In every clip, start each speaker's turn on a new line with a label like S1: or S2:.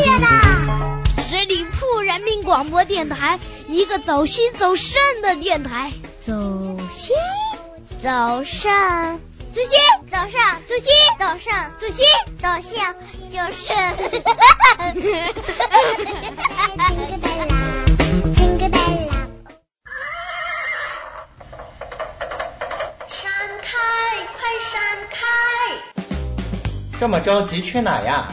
S1: 业的。
S2: 十里铺人民广播电台，一个走心走肾的电台。
S1: 走心，
S2: 走肾，
S1: 走心，走上，
S2: 走心，
S1: 走上，
S2: 走心，
S1: 走向，就是。
S3: 闪开，快闪开！
S4: 这么着急去哪呀？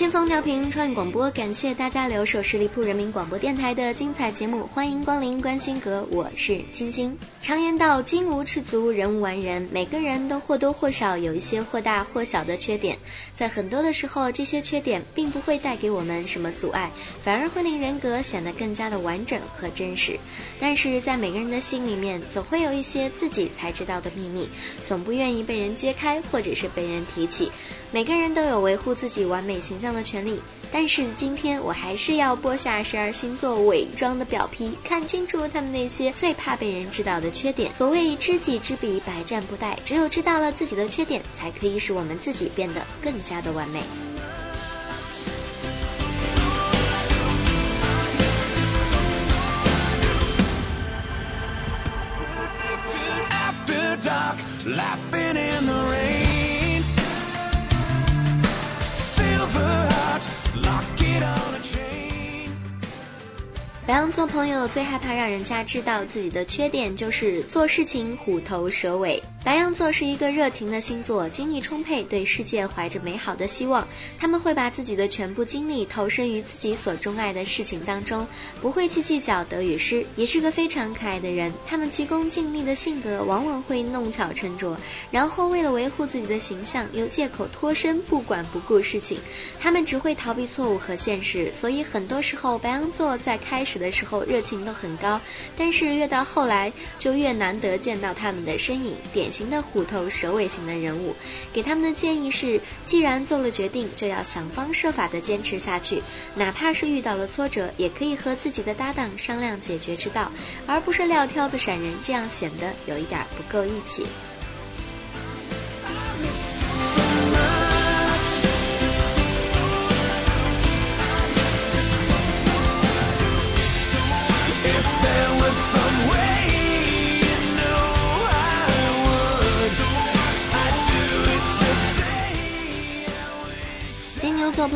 S3: 轻松调频创意广播，感谢大家留守十里铺人民广播电台的精彩节目，欢迎光临关心阁，我是晶晶。常言道，金无赤足，人无完人。每个人都或多或少有一些或大或小的缺点，在很多的时候，这些缺点并不会带给我们什么阻碍，反而会令人格显得更加的完整和真实。但是在每个人的心里面，总会有一些自己才知道的秘密，总不愿意被人揭开，或者是被人提起。每个人都有维护自己完美形象的权利，但是今天我还是要剥下十二星座伪装的表皮，看清楚他们那些最怕被人知道的缺点。所谓知己知彼，百战不殆。只有知道了自己的缺点，才可以使我们自己变得更加的完美。白羊座朋友最害怕让人家知道自己的缺点，就是做事情虎头蛇尾。白羊座是一个热情的星座，精力充沛，对世界怀着美好的希望。他们会把自己的全部精力投身于自己所钟爱的事情当中，不会去计较得与失，也是个非常可爱的人。他们急功近利的性格往往会弄巧成拙，然后为了维护自己的形象，又借口脱身，不管不顾事情。他们只会逃避错误和现实，所以很多时候白羊座在开始的时候热情都很高，但是越到后来就越难得见到他们的身影。型的虎头蛇尾型的人物，给他们的建议是：既然做了决定，就要想方设法的坚持下去，哪怕是遇到了挫折，也可以和自己的搭档商量解决之道，而不是撂挑子闪人，这样显得有一点不够义气。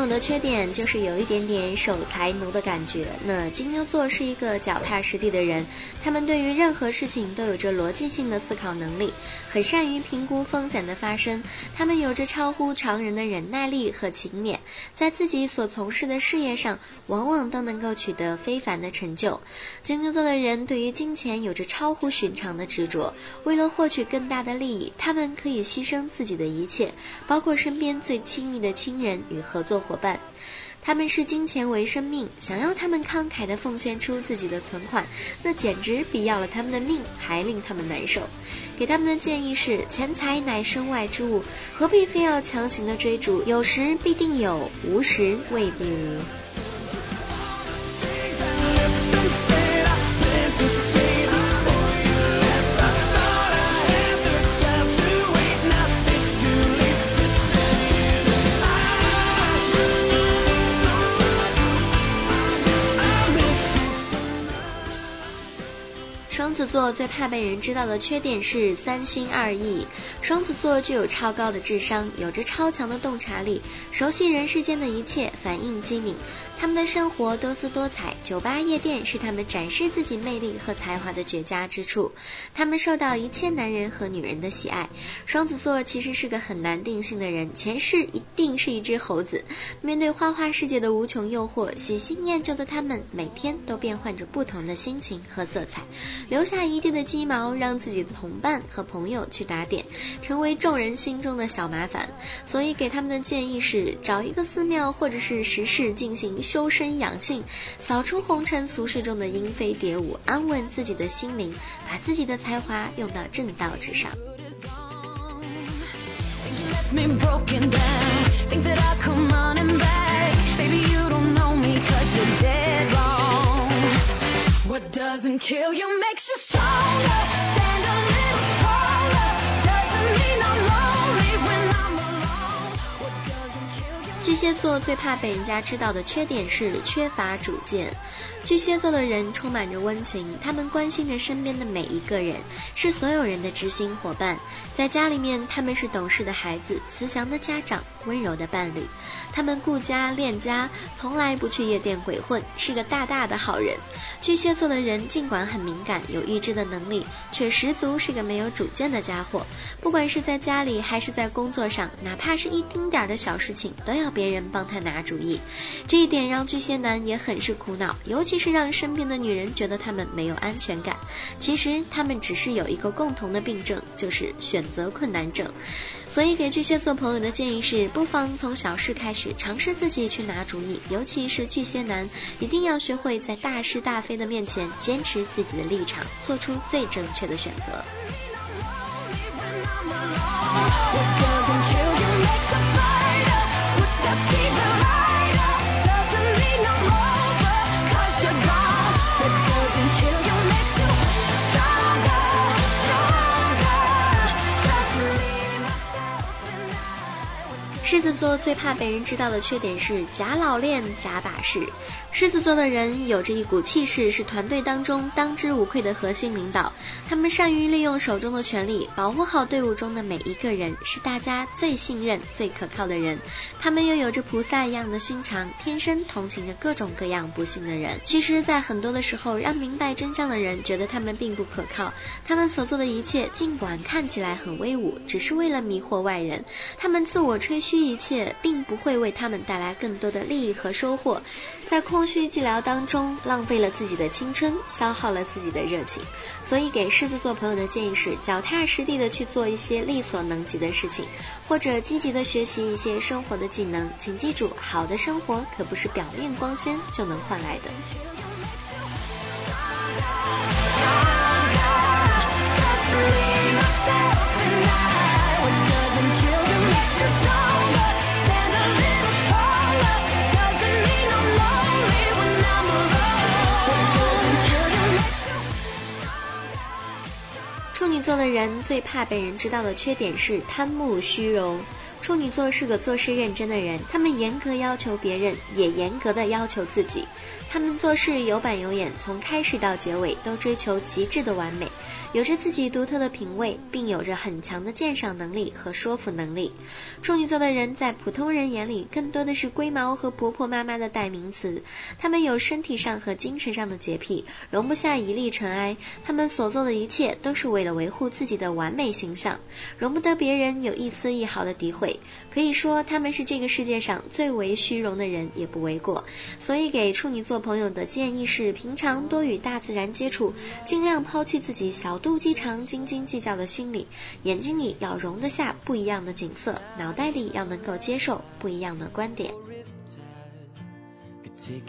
S3: 友的缺点就是有一点点守财奴的感觉。那金牛座是一个脚踏实地的人，他们对于任何事情都有着逻辑性的思考能力，很善于评估风险的发生。他们有着超乎常人的忍耐力和勤勉，在自己所从事的事业上，往往都能够取得非凡的成就。金牛座的人对于金钱有着超乎寻常的执着，为了获取更大的利益，他们可以牺牲自己的一切，包括身边最亲密的亲人与合作。伙伴，他们视金钱为生命，想要他们慷慨的奉献出自己的存款，那简直比要了他们的命还令他们难受。给他们的建议是：钱财乃身外之物，何必非要强行的追逐？有时必定有，无时未必无。座最怕被人知道的缺点是三心二意。双子座具有超高的智商，有着超强的洞察力，熟悉人世间的一切，反应机敏。他们的生活多姿多彩，酒吧夜店是他们展示自己魅力和才华的绝佳之处。他们受到一切男人和女人的喜爱。双子座其实是个很难定性的人，前世一定是一只猴子。面对花花世界的无穷诱惑，喜新厌旧的他们每天都变换着不同的心情和色彩，留下一地的鸡毛，让自己的同伴和朋友去打点，成为众人心中的小麻烦。所以给他们的建议是，找一个寺庙或者是是时事进行。修身养性，扫出红尘俗世中的莺飞蝶舞，安稳自己的心灵，把自己的才华用到正道之上。最怕被人家知道的缺点是缺乏主见。巨蟹座的人充满着温情，他们关心着身边的每一个人，是所有人的知心伙伴。在家里面，他们是懂事的孩子，慈祥的家长，温柔的伴侣。他们顾家恋家，从来不去夜店鬼混，是个大大的好人。巨蟹座的人尽管很敏感，有预知的能力，却十足是个没有主见的家伙。不管是在家里还是在工作上，哪怕是一丁点的小事情，都要别人帮他拿主意。这一点让巨蟹男也很是苦恼，尤其是让身边的女人觉得他们没有安全感。其实他们只是有一个共同的病症，就是选择困难症。所以给巨蟹座朋友的建议是，不妨从小事开始，尝试自己去拿主意。尤其是巨蟹男，一定要学会在大是大非的面前坚持自己的立场，做出最正确的选择。狮子座最怕被人知道的缺点是假老练、假把式。狮子座的人有着一股气势，是团队当中当之无愧的核心领导。他们善于利用手中的权力，保护好队伍中的每一个人，是大家最信任、最可靠的人。他们又有着菩萨一样的心肠，天生同情着各种各样不幸的人。其实，在很多的时候，让明白真相的人觉得他们并不可靠。他们所做的一切，尽管看起来很威武，只是为了迷惑外人。他们自我吹嘘。这一切并不会为他们带来更多的利益和收获，在空虚寂寥当中浪费了自己的青春，消耗了自己的热情。所以给狮子座朋友的建议是，脚踏实地的去做一些力所能及的事情，或者积极的学习一些生活的技能。请记住，好的生活可不是表面光鲜就能换来的。处女座的人最怕被人知道的缺点是贪慕虚荣。处女座是个做事认真的人，他们严格要求别人，也严格的要求自己。他们做事有板有眼，从开始到结尾都追求极致的完美，有着自己独特的品味，并有着很强的鉴赏能力和说服能力。处女座的人在普通人眼里更多的是龟毛和婆婆妈妈的代名词。他们有身体上和精神上的洁癖，容不下一粒尘埃。他们所做的一切都是为了维护自己的完美形象，容不得别人有一丝一毫的诋毁。可以说他们是这个世界上最为虚荣的人，也不为过。所以给处女座。朋友的建议是：平常多与大自然接触，尽量抛弃自己小小肚鸡肠、斤斤计较的心理。眼睛里要容得下不一样的景色，脑袋里要能够接受不一样的观点。天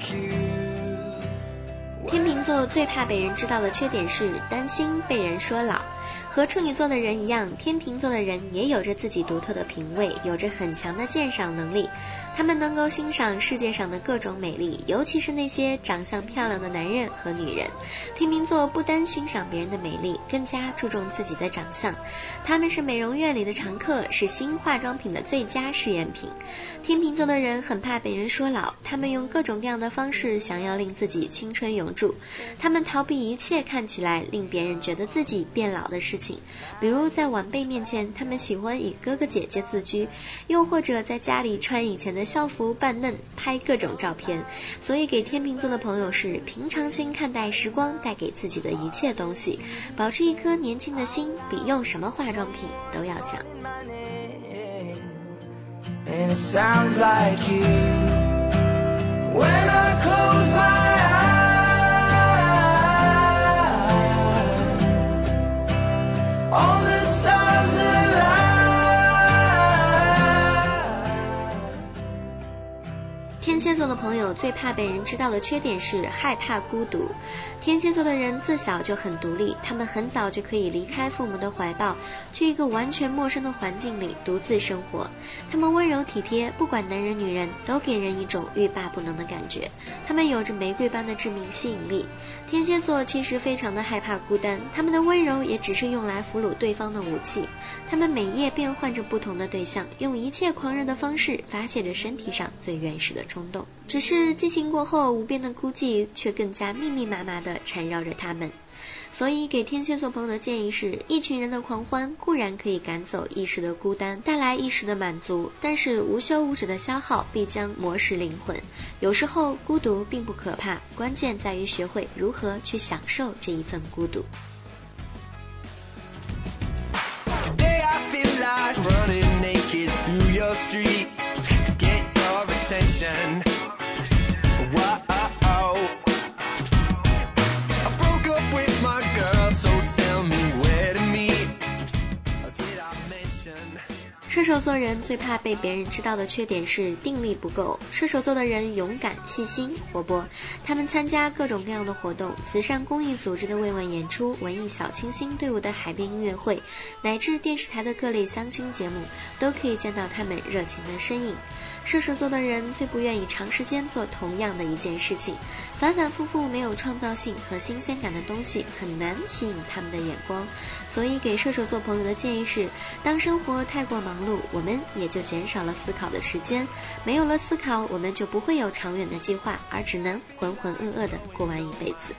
S3: 秤最怕被人知道的缺点是担心被人说老。和处女座的人一样，天秤座的人也有着自己独特的品味，有着很强的鉴赏能力。他们能够欣赏世界上的各种美丽，尤其是那些长相漂亮的男人和女人。天秤座不单欣赏别人的美丽，更加注重自己的长相。他们是美容院里的常客，是新化妆品的最佳试验品。天秤座的人很怕被人说老，他们用各种各样的方式想要令自己青春永驻。他们逃避一切看起来令别人觉得自己变老的事情，比如在晚辈面前，他们喜欢以哥哥姐姐自居，又或者在家里穿以前的校服扮嫩，拍各种照片。所以给天秤座的朋友是平常心看待时光带给自己的一切东西，保持一颗年轻的心，比用什么化妆品都要强。怕被人知道的缺点是害怕孤独。天蝎座的人自小就很独立，他们很早就可以离开父母的怀抱，去一个完全陌生的环境里独自生活。他们温柔体贴，不管男人女人，都给人一种欲罢不能的感觉。他们有着玫瑰般的致命吸引力。天蝎座其实非常的害怕孤单，他们的温柔也只是用来俘虏对方的武器。他们每夜变换着不同的对象，用一切狂热的方式发泄着身体上最原始的冲动。只是激情过后，无边的孤寂却更加密密麻麻的。缠绕着他们，所以给天蝎座朋友的建议是：一群人的狂欢固然可以赶走一时的孤单，带来一时的满足，但是无休无止的消耗必将磨蚀灵魂。有时候孤独并不可怕，关键在于学会如何去享受这一份孤独。射手座人最怕被别人知道的缺点是定力不够。射手座的人勇敢、细心、活泼，他们参加各种各样的活动，慈善公益组织的慰问演出、文艺小清新队伍的海边音乐会，乃至电视台的各类相亲节目，都可以见到他们热情的身影。射手座的人最不愿意长时间做同样的一件事情，反反复复没有创造性和新鲜感的东西很难吸引他们的眼光。所以给射手座朋友的建议是：当生活太过忙碌，我们也就减少了思考的时间。没有了思考，我们就不会有长远的计划，而只能浑浑噩噩的过完一辈子。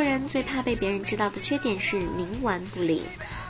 S3: 座人最怕被别人知道的缺点是冥顽不灵。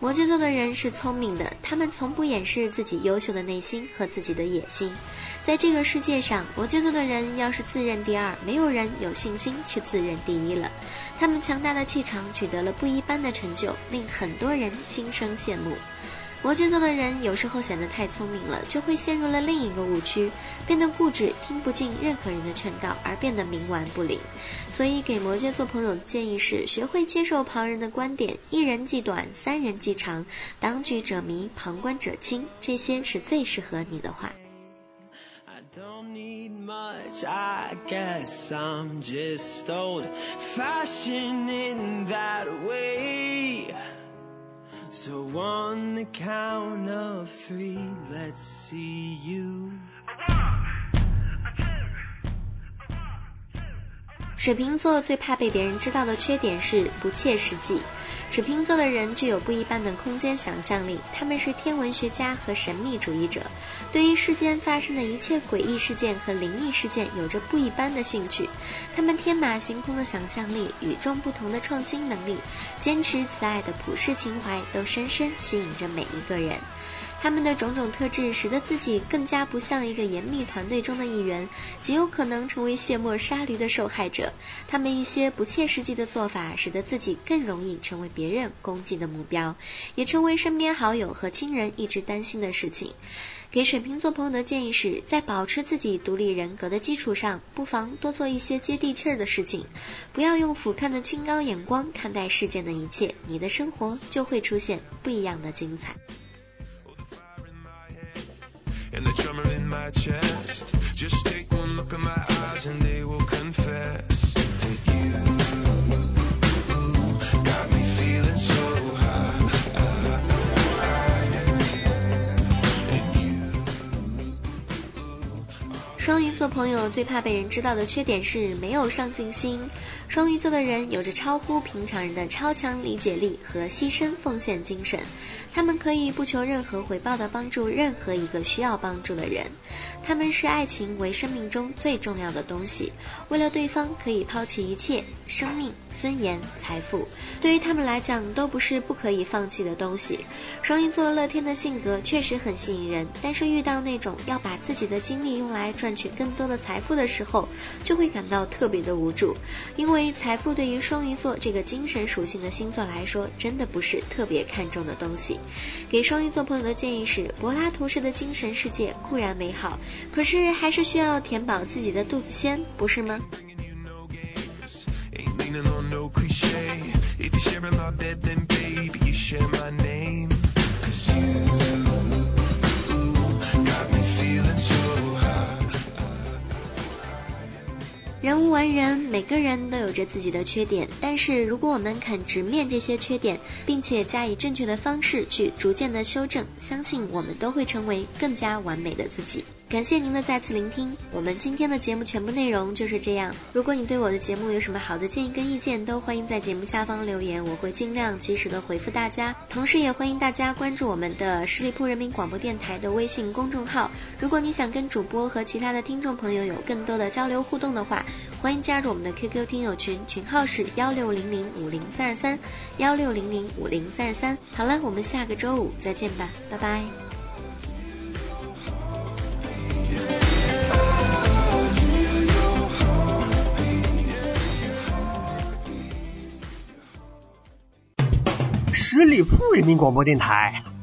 S3: 摩羯座的人是聪明的，他们从不掩饰自己优秀的内心和自己的野心。在这个世界上，摩羯座的人要是自认第二，没有人有信心去自认第一了。他们强大的气场取得了不一般的成就，令很多人心生羡慕。摩羯座的人有时候显得太聪明了，就会陷入了另一个误区，变得固执，听不进任何人的劝告，而变得冥顽不灵。所以给摩羯座朋友的建议是：学会接受旁人的观点，一人计短，三人计长，当局者迷，旁观者清，这些是最适合你的话。So on the count of three, let's see you. 水瓶座最怕被别人知道的缺点是不切实际。水瓶座的人具有不一般的空间想象力，他们是天文学家和神秘主义者，对于世间发生的一切诡异事件和灵异事件有着不一般的兴趣。他们天马行空的想象力、与众不同的创新能力、坚持慈爱的普世情怀，都深深吸引着每一个人。他们的种种特质使得自己更加不像一个严密团队中的一员，极有可能成为卸磨杀驴的受害者。他们一些不切实际的做法，使得自己更容易成为别人攻击的目标，也成为身边好友和亲人一直担心的事情。给水瓶座朋友的建议是，在保持自己独立人格的基础上，不妨多做一些接地气儿的事情，不要用俯瞰的清高眼光看待世间的一切，你的生活就会出现不一样的精彩。And the drummer in my chest. 最怕被人知道的缺点是没有上进心。双鱼座的人有着超乎平常人的超强理解力和牺牲奉献精神，他们可以不求任何回报的帮助任何一个需要帮助的人。他们视爱情为生命中最重要的东西，为了对方可以抛弃一切，生命。尊严、财富，对于他们来讲都不是不可以放弃的东西。双鱼座乐天的性格确实很吸引人，但是遇到那种要把自己的精力用来赚取更多的财富的时候，就会感到特别的无助。因为财富对于双鱼座这个精神属性的星座来说，真的不是特别看重的东西。给双鱼座朋友的建议是：柏拉图式的精神世界固然美好，可是还是需要填饱自己的肚子先，不是吗 no cliche. If you're sharing my bed, then 人，每个人都有着自己的缺点，但是如果我们肯直面这些缺点，并且加以正确的方式去逐渐的修正，相信我们都会成为更加完美的自己。感谢您的再次聆听，我们今天的节目全部内容就是这样。如果你对我的节目有什么好的建议跟意见，都欢迎在节目下方留言，我会尽量及时的回复大家。同时也欢迎大家关注我们的十里铺人民广播电台的微信公众号。如果你想跟主播和其他的听众朋友有更多的交流互动的话，欢迎加入我们的 QQ 听友群，群号是幺六零零五零三二三幺六零零五零三二三。好了，我们下个周五再见吧，拜拜。
S5: 十里铺人民广播电台，